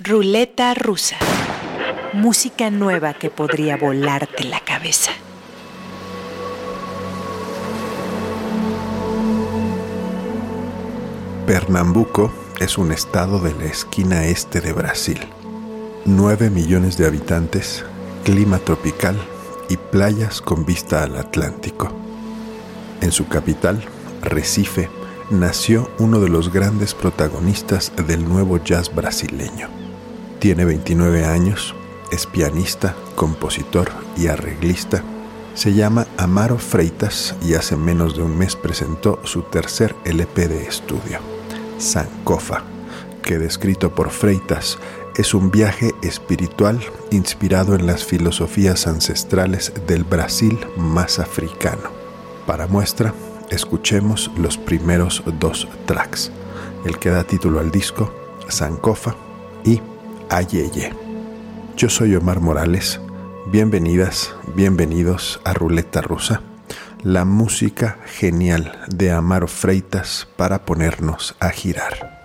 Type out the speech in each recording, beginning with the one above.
Ruleta rusa. Música nueva que podría volarte la cabeza. Pernambuco es un estado de la esquina este de Brasil. 9 millones de habitantes, clima tropical y playas con vista al Atlántico. En su capital, Recife, nació uno de los grandes protagonistas del nuevo jazz brasileño. Tiene 29 años, es pianista, compositor y arreglista. Se llama Amaro Freitas y hace menos de un mes presentó su tercer LP de estudio, Sankofa, que descrito por Freitas es un viaje espiritual inspirado en las filosofías ancestrales del Brasil más africano. Para muestra, escuchemos los primeros dos tracks, el que da título al disco, Sankofa y Ayeye. Yo soy Omar Morales, bienvenidas, bienvenidos a Ruleta Rusa, la música genial de Amaro Freitas para ponernos a girar.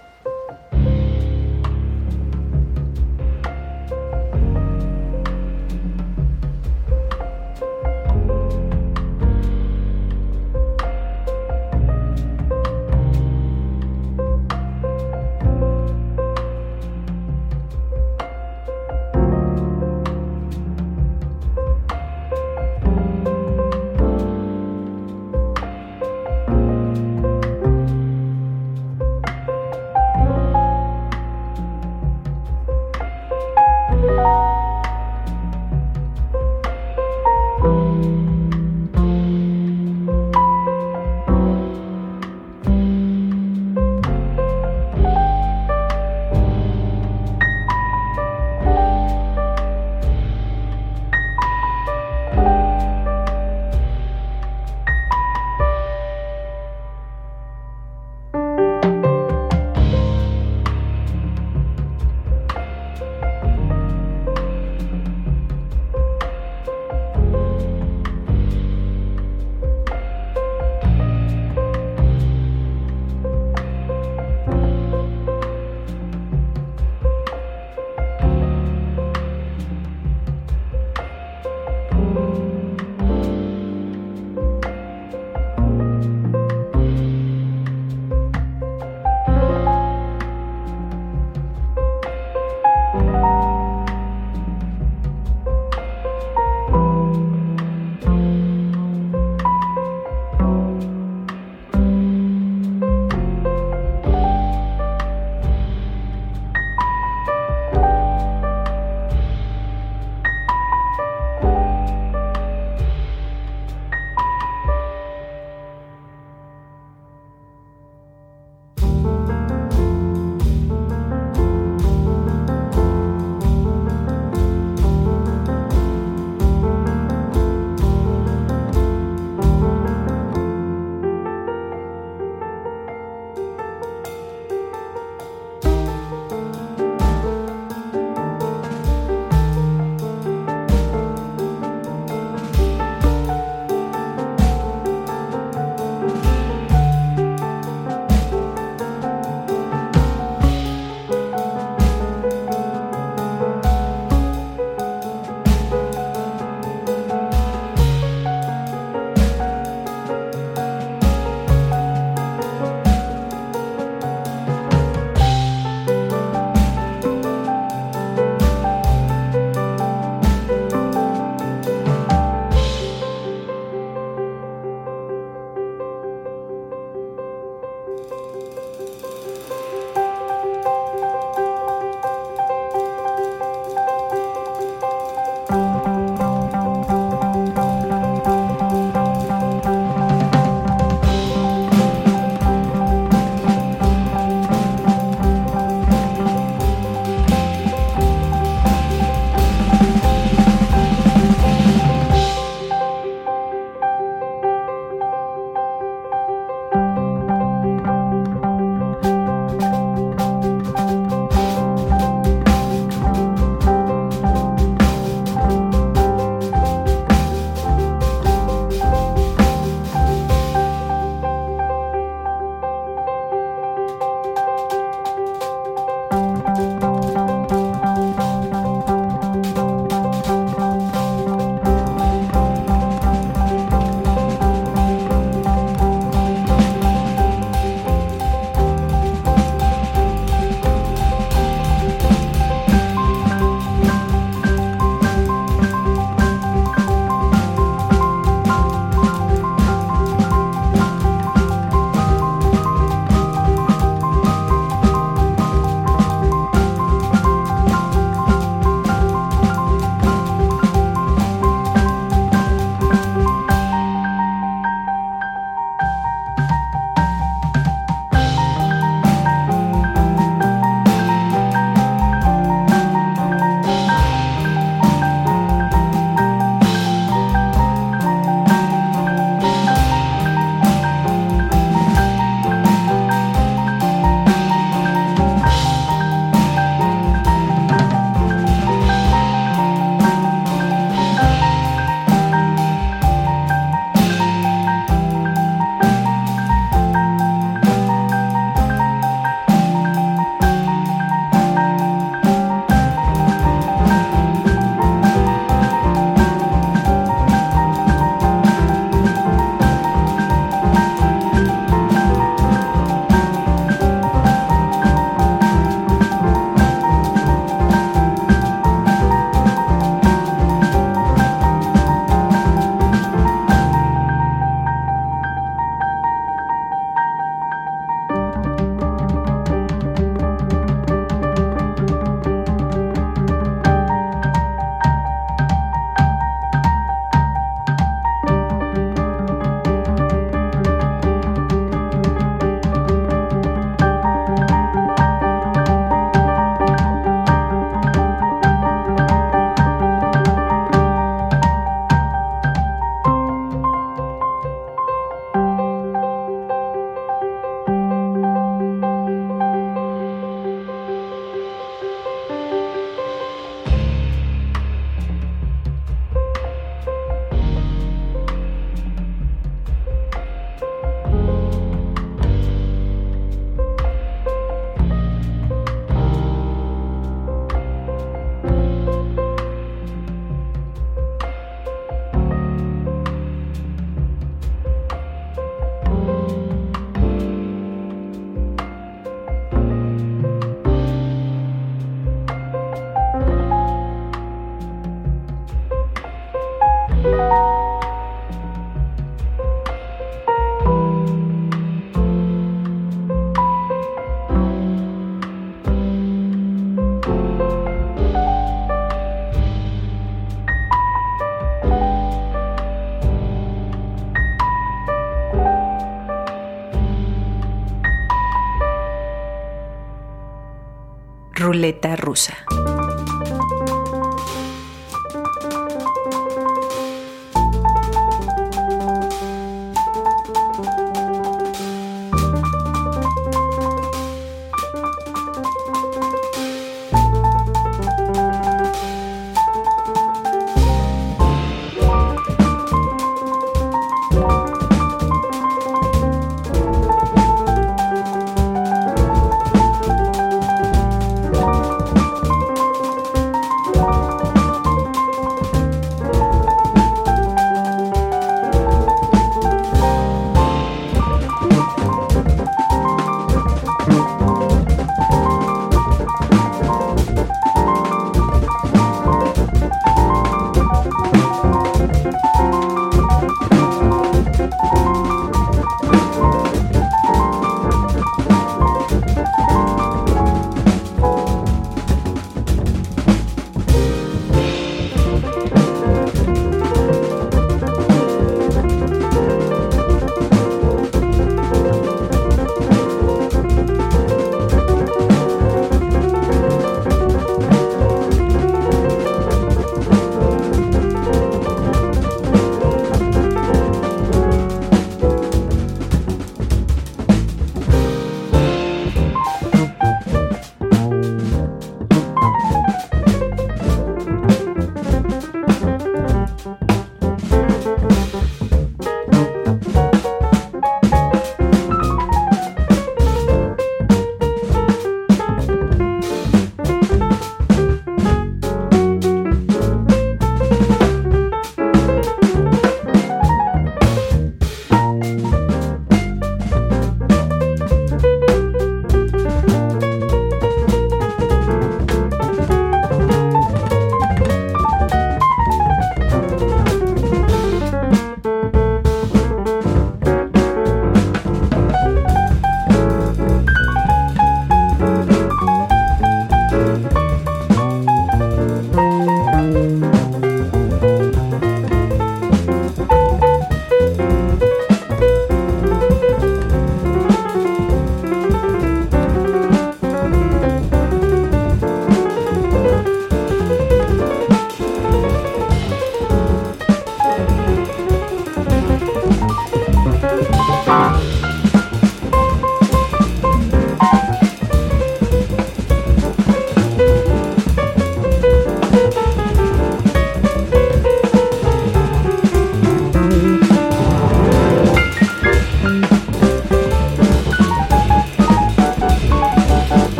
Ruleta rusa.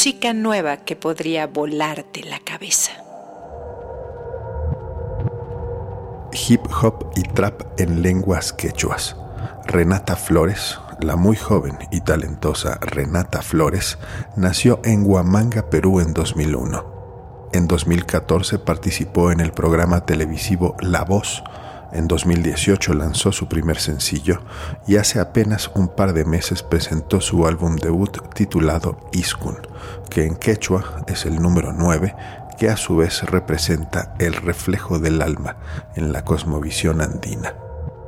Música nueva que podría volarte la cabeza. Hip hop y trap en lenguas quechuas. Renata Flores, la muy joven y talentosa Renata Flores, nació en Huamanga, Perú en 2001. En 2014 participó en el programa televisivo La Voz, en 2018 lanzó su primer sencillo y hace apenas un par de meses presentó su álbum debut titulado Iskun, que en quechua es el número 9, que a su vez representa el reflejo del alma en la cosmovisión andina.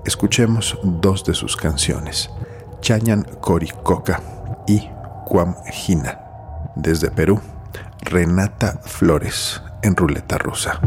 Escuchemos dos de sus canciones, Chañan Coricoca y Cuamjina. Desde Perú, Renata Flores en Ruleta Rusa.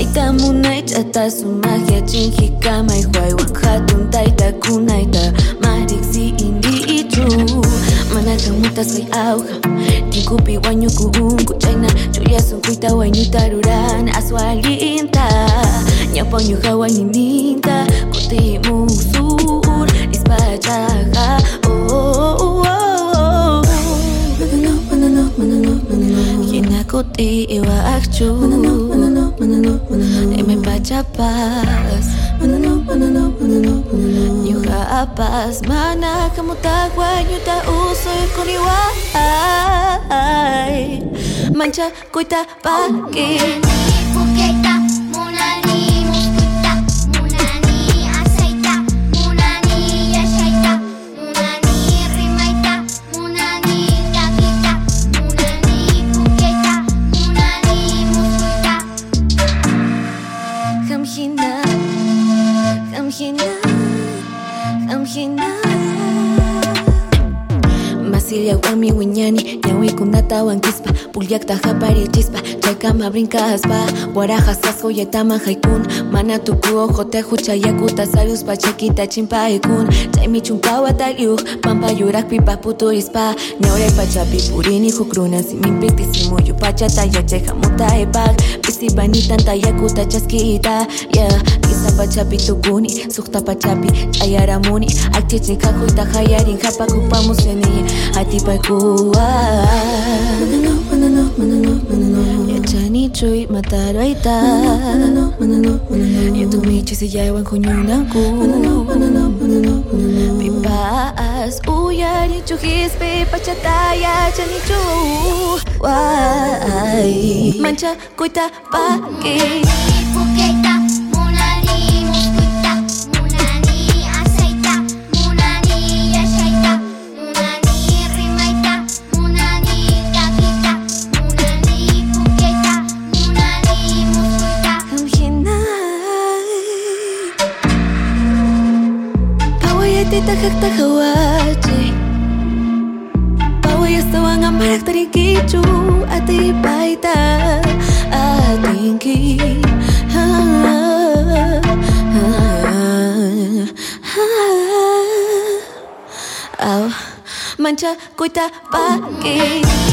Baita munait eta zumagia txinjika mai huaiwan jatun taita kunaita marik zi indi itu Manaka muta zoi auja, tinkupi guañuku unku chaina Churia zunkuita guainita ruran azua alinta Ñapoñu hawain ininta, kuti muzur izpachaja Oh, oh, oh, oh, oh iwa akchu. Manano, manano know, wanna know. Dime pa' chapas. Wanna know, wanna know, wanna know, wanna know. Nyo ka apas, Калауан киспа, пульяк таха пари чиспа kama brinkaz ba Guara jazazko eta man jaikun Manatuko jote jutsa jakuta zaluz batxeki eta txinpa ekun. Txaimitxun pau eta liuk Pampa jurak pipa putu izpa. Neure patxa pipurin iku Zimin piztizimu ju patxa jatxe jamuta epak. Bizi bainitan eta jakuta txaskita yeah. Giza patxa pitukuni Zuchta patxa pi muni Aktietzin kakuta jaiarin japak upamuzeni Atipaikua Atipaikua ah. chui matarwaita yatumi chisiyawan huñunanku pipas uyarichu hispi pachataya chanichu wai mancha kuyta paki tak ya sewa ngamparak tadi Ati baita Atingki ha, ha, ha, ha. Kuita pagi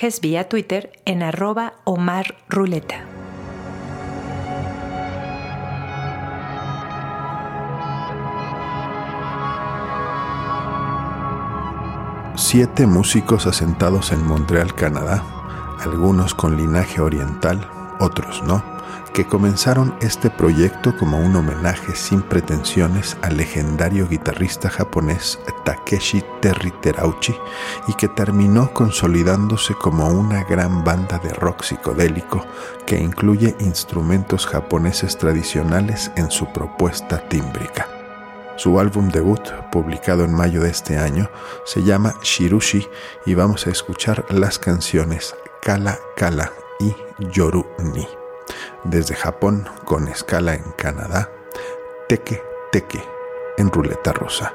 Mensajes vía Twitter en arroba Omar Ruleta. Siete músicos asentados en Montreal, Canadá, algunos con linaje oriental, otros no, que comenzaron este proyecto como un homenaje sin pretensiones al legendario guitarrista japonés Takeshi Terry Terauchi y que terminó consolidándose como una gran banda de rock psicodélico que incluye instrumentos japoneses tradicionales en su propuesta tímbrica. Su álbum debut, publicado en mayo de este año, se llama Shirushi y vamos a escuchar las canciones Kala Kala y Yoru Ni. Desde Japón, con escala en Canadá, Teke Teke en ruleta rusa.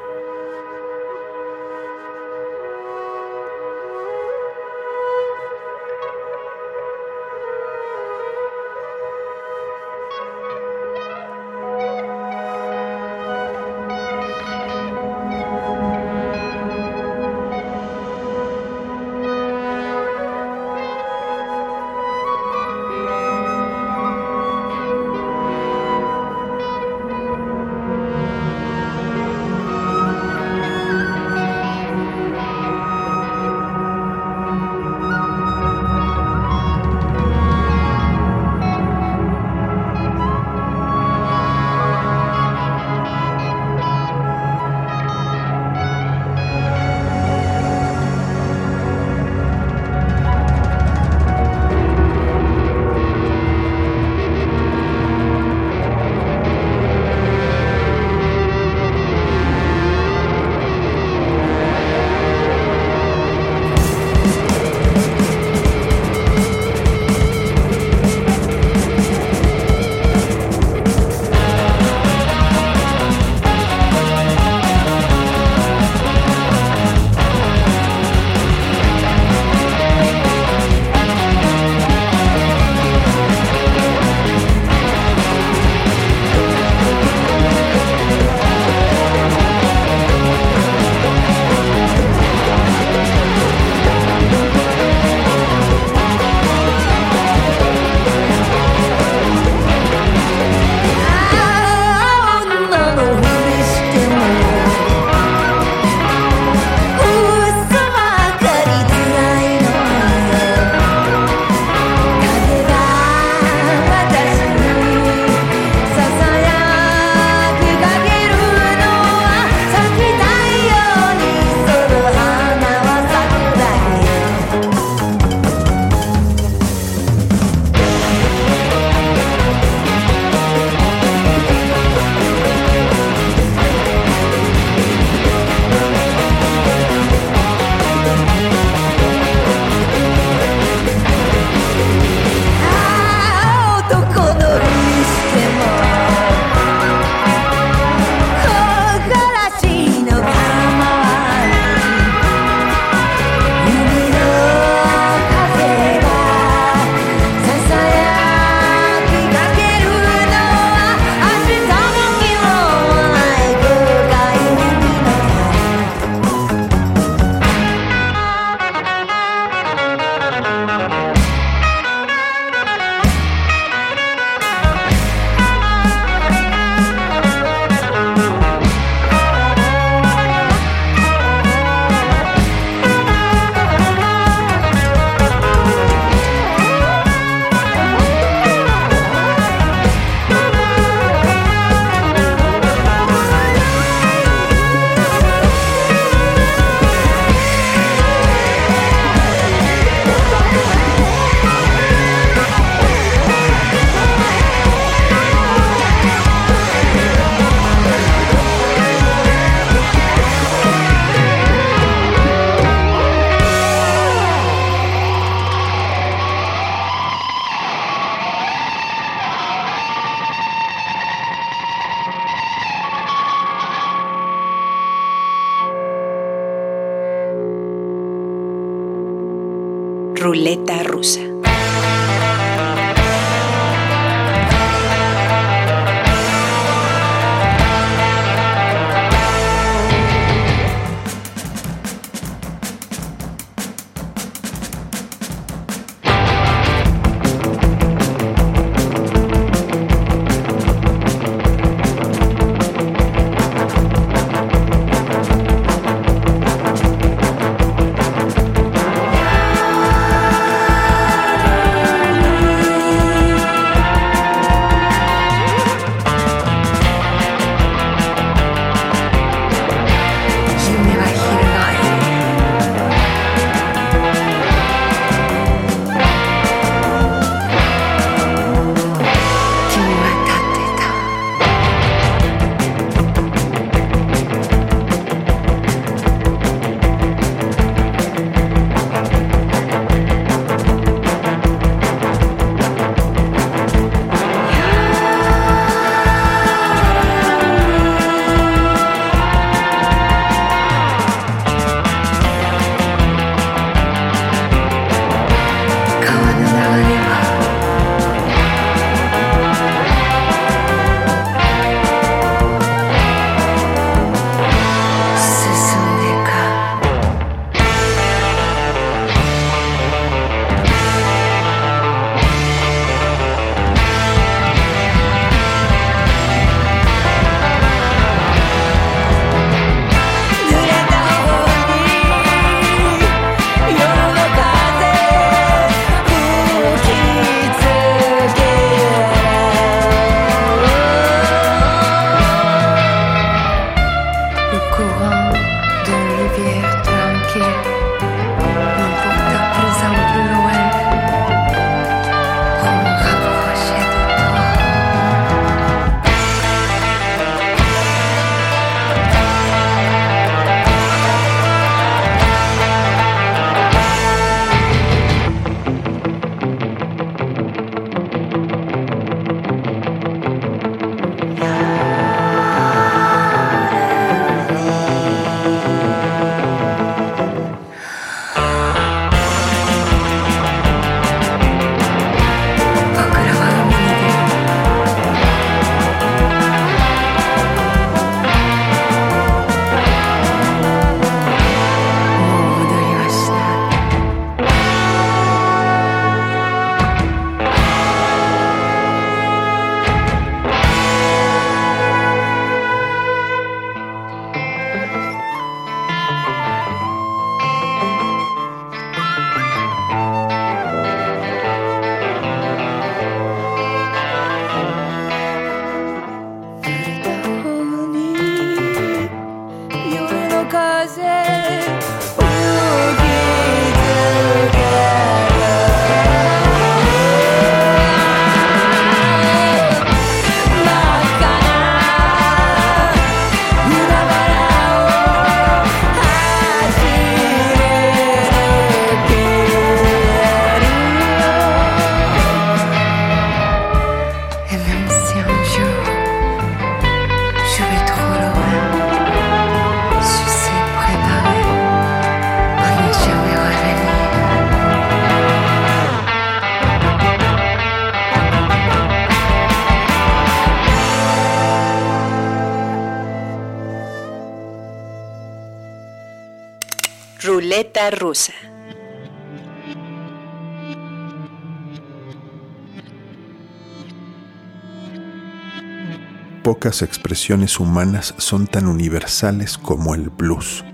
Pocas expresiones humanas son tan universales como el blues.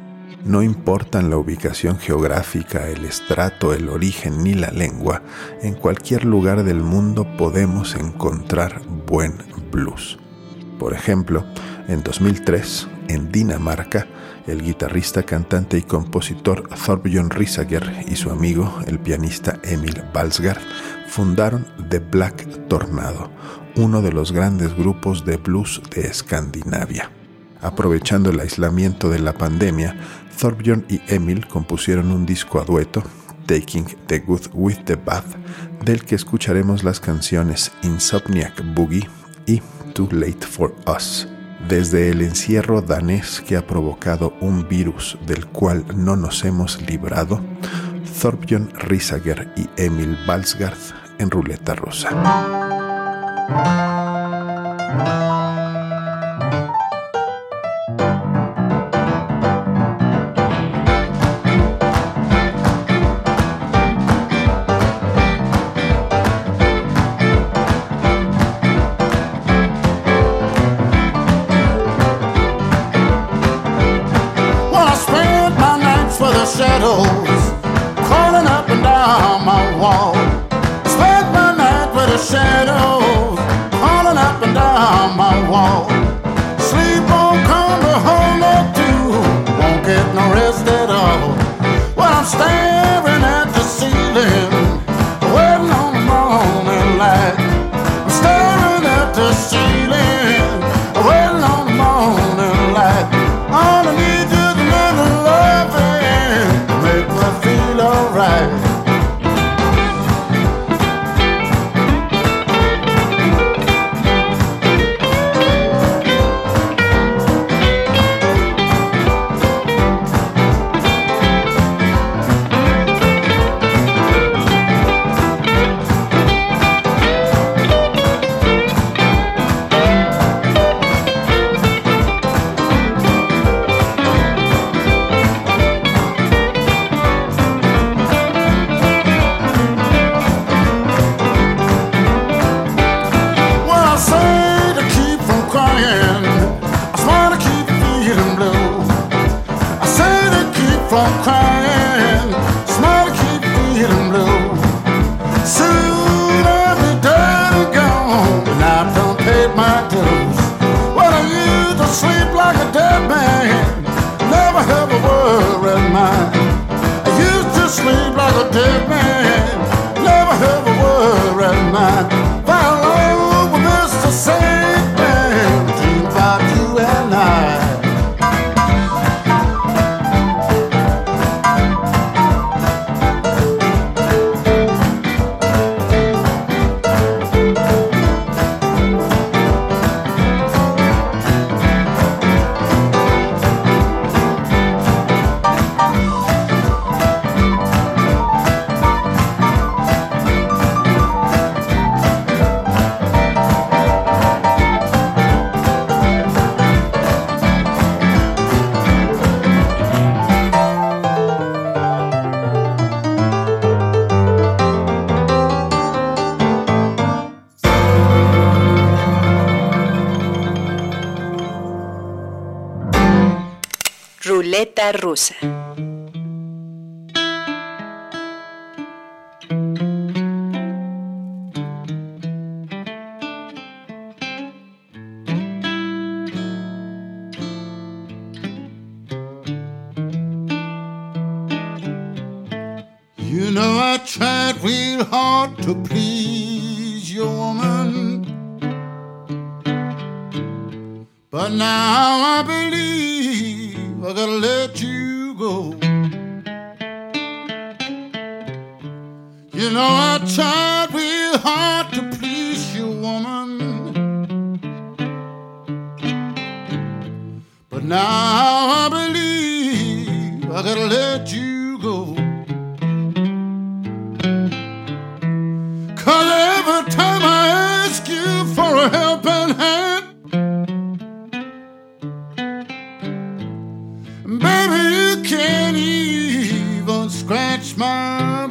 No importan la ubicación geográfica, el estrato, el origen ni la lengua, en cualquier lugar del mundo podemos encontrar buen blues. Por ejemplo, en 2003, en Dinamarca, el guitarrista, cantante y compositor Thorbjörn Risager y su amigo, el pianista Emil Balsgaard, fundaron The Black Tornado, uno de los grandes grupos de blues de Escandinavia. Aprovechando el aislamiento de la pandemia, Thorbjörn y Emil compusieron un disco a dueto, Taking the Good with the Bad, del que escucharemos las canciones Insomniac Boogie y Too Late for Us. Desde el encierro danés que ha provocado un virus del cual no nos hemos librado, Thorbjörn Risager y Emil Balsgaard en Ruleta Rosa. Ruleta rusa. You know I tried real hard to please your woman, but now I believe I gotta let you go. You know I tried real hard to please you, woman. But now I believe I gotta let you go. Cause every time I ask you for a helping hand, smile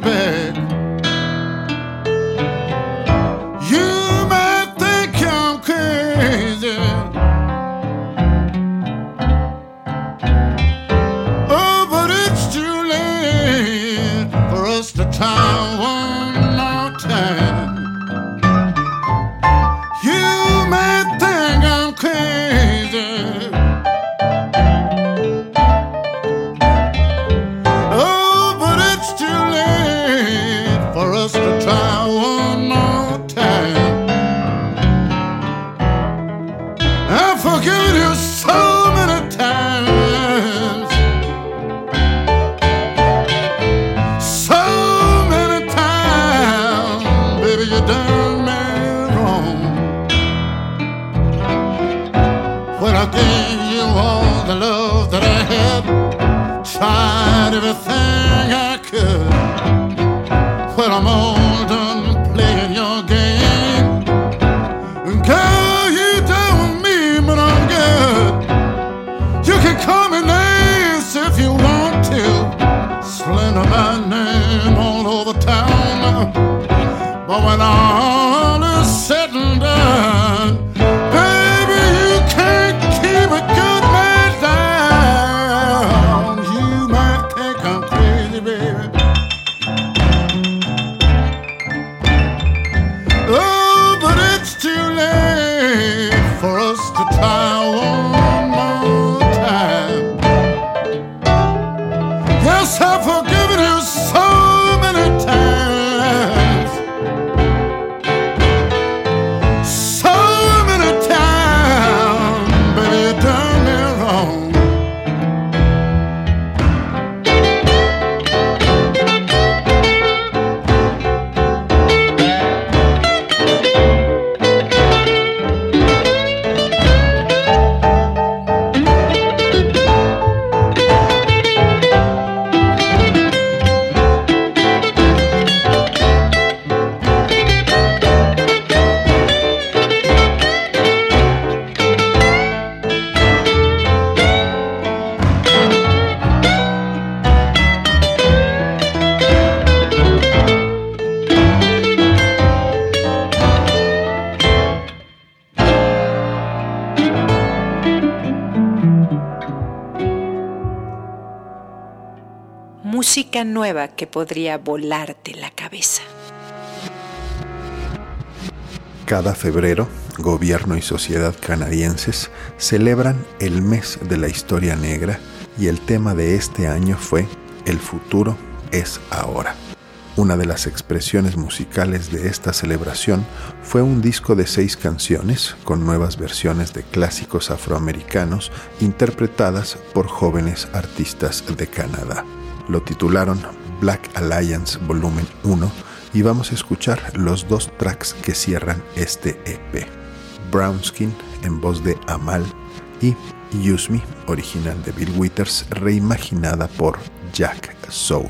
Nueva que podría volarte la cabeza. Cada febrero, gobierno y sociedad canadienses celebran el mes de la historia negra y el tema de este año fue El futuro es ahora. Una de las expresiones musicales de esta celebración fue un disco de seis canciones con nuevas versiones de clásicos afroamericanos interpretadas por jóvenes artistas de Canadá. Lo titularon Black Alliance Volumen 1 y vamos a escuchar los dos tracks que cierran este EP. Brown Skin en voz de Amal y Use Me, original de Bill Withers, reimaginada por Jack Soul.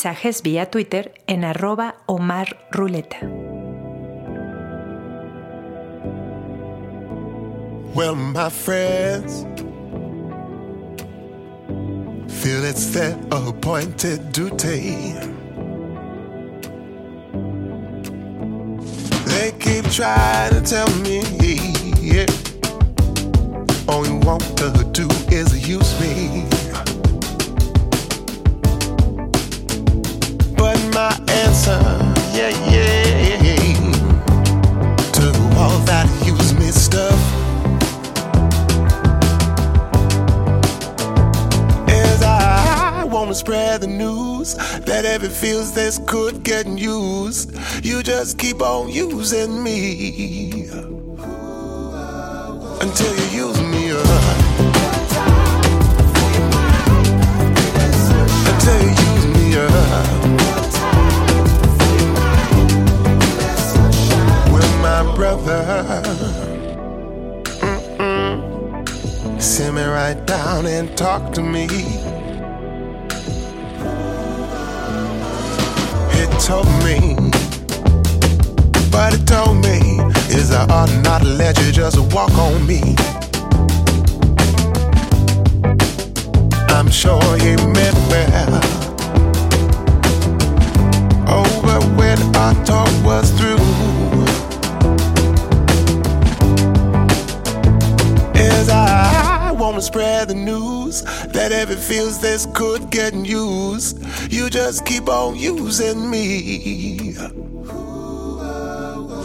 Mensajes vía Twitter en arroba Omar Ruleta. Well, my friends, feel it's their appointed duty. They keep trying to tell me, that it feels this good getting used, you just keep on using me until you use me up. Until you use me uh. up. Well, my brother. Sit me right down and talk to me. Told me, but it told me is I ought not let you just walk on me. I'm sure he meant well. Oh, but when our talk was through. is I wanna spread the news that every feels this good getting used, you just keep on using me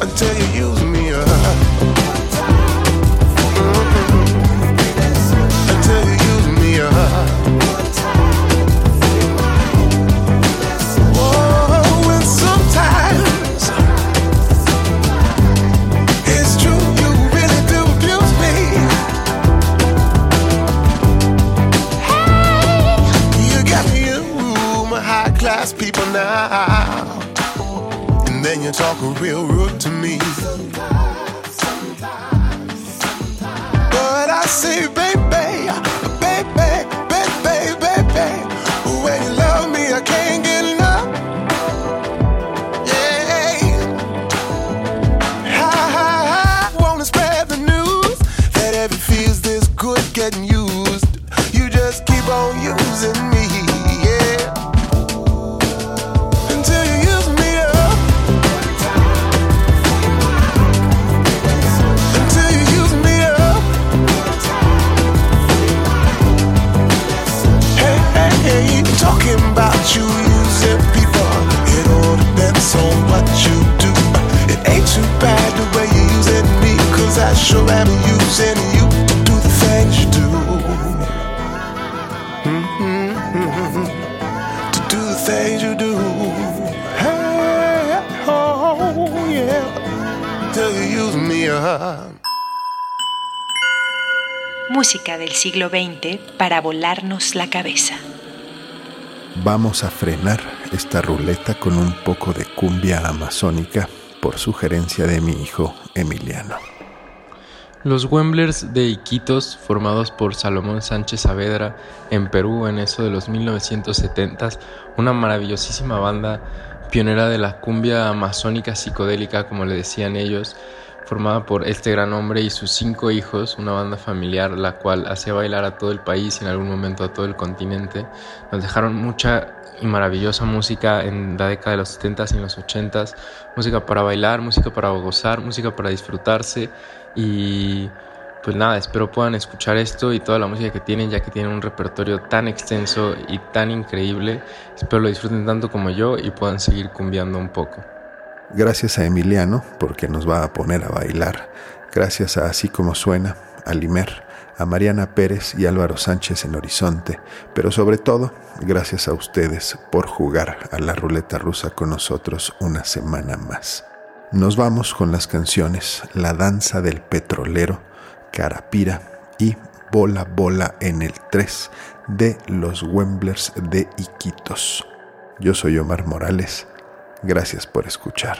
until you use me up. ass people now. And then you talk talking real rude to me. Sometimes, sometimes, sometimes. But I say, baby, baby. Sure am using you to do the things you do. To do the things you do. Hey, oh, yeah. Till you use me up. Música del siglo XX para volarnos la cabeza. Vamos a frenar esta ruleta con un poco de cumbia amazónica por sugerencia de mi hijo Emiliano. Los Wemblers de Iquitos, formados por Salomón Sánchez Saavedra en Perú en eso de los 1970s, una maravillosísima banda pionera de la cumbia amazónica psicodélica, como le decían ellos, formada por este gran hombre y sus cinco hijos, una banda familiar la cual hacía bailar a todo el país y en algún momento a todo el continente. Nos dejaron mucha y maravillosa música en la década de los 70s y los 80s, música para bailar, música para gozar, música para disfrutarse y pues nada, espero puedan escuchar esto y toda la música que tienen, ya que tienen un repertorio tan extenso y tan increíble. Espero lo disfruten tanto como yo y puedan seguir cumbiando un poco. Gracias a Emiliano, porque nos va a poner a bailar. Gracias a Así como suena, a Limer, a Mariana Pérez y Álvaro Sánchez en Horizonte, pero sobre todo, gracias a ustedes por jugar a la ruleta rusa con nosotros una semana más. Nos vamos con las canciones La danza del petrolero, Carapira y Bola Bola en el 3 de los Wemblers de Iquitos. Yo soy Omar Morales. Gracias por escuchar.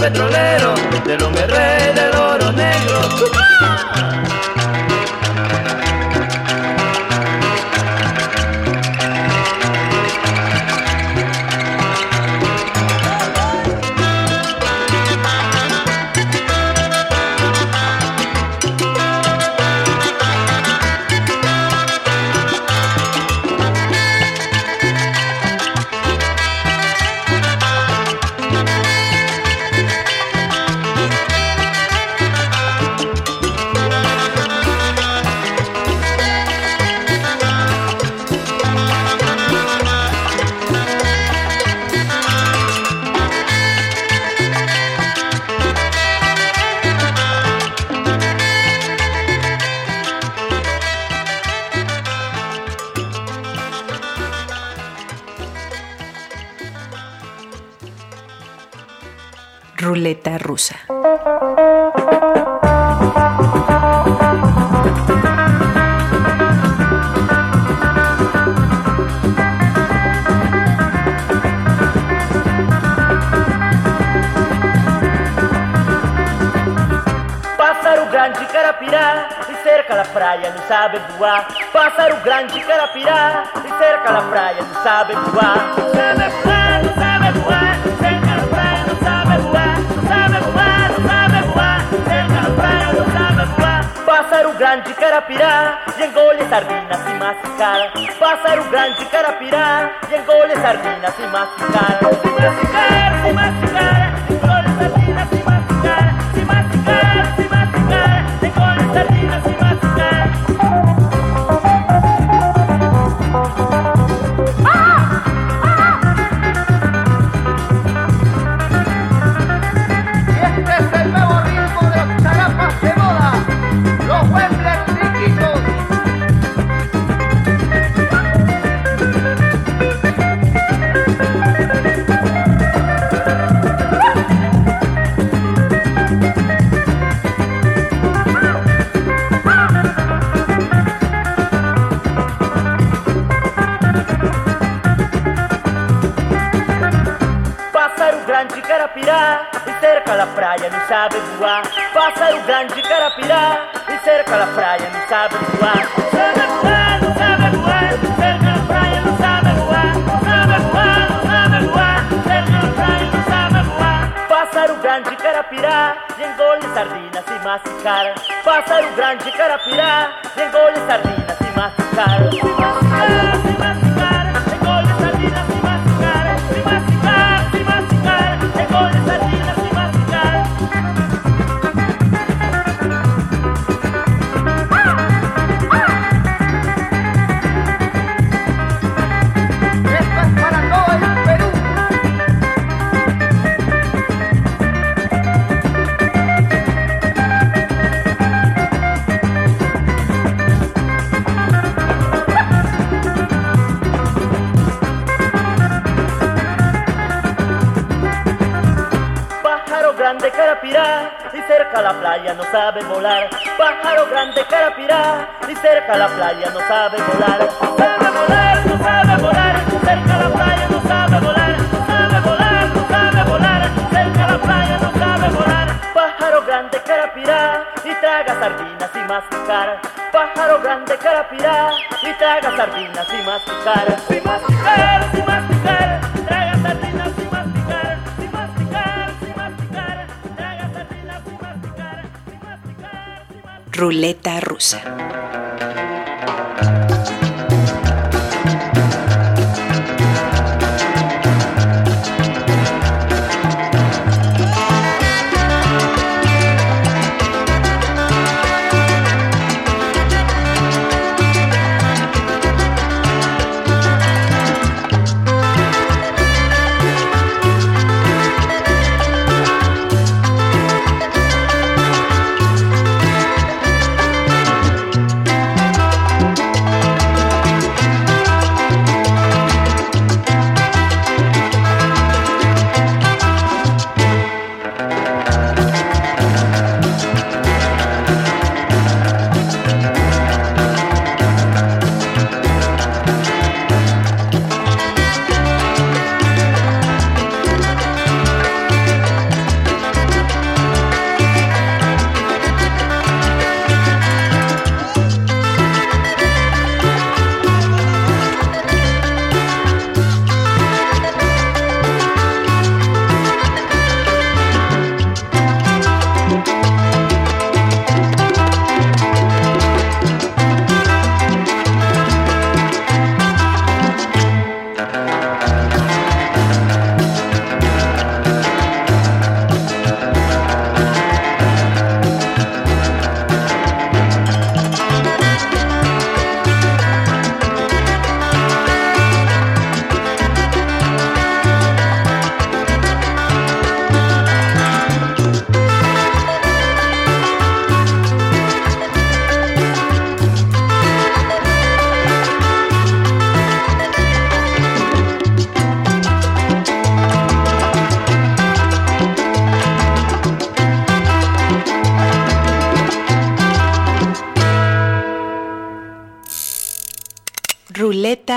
Danza Ruleta rusa. Grande carapirá e cerca da praia, não sabe voar. Pássaro grande carapirá e cerca da praia. Não sabe voar, Pássaro grande carapirá e engole sardina se masticar. Pássaro grande carapirá e engole sardina se masticar. Se masticar, se masticar. Engole sardina se masticar. Se masticar, se masticar. Engole sardina se masticar. Sabe voar. Pássaro grande carapirá e cerca da praia, não sabe voar. Sabe voar, não sabe voar. Cerca da praia, não sabe voar. Sabe voar, não sabe voar. Cerca da praia, não sabe voar. Pássaro grande carapirá e engole sardina se masticar. Pássaro grande carapirá e engole sardina se masticar. Se masticar, se masticar. Carapirá y cerca la playa no sabe volar. Pájaro grande carapirá y cerca la playa no sabe volar. Sabe volar, no sabe volar. Cerca la playa no sabe volar. Sabe volar, no sabe volar. Cerca la playa no sabe volar. Pájaro grande carapirá y traga sardinas y masticar. Pájaro grande carapirá y traga sardinas y masticar. Sin masticar, sin masticar. Ruleta rusa.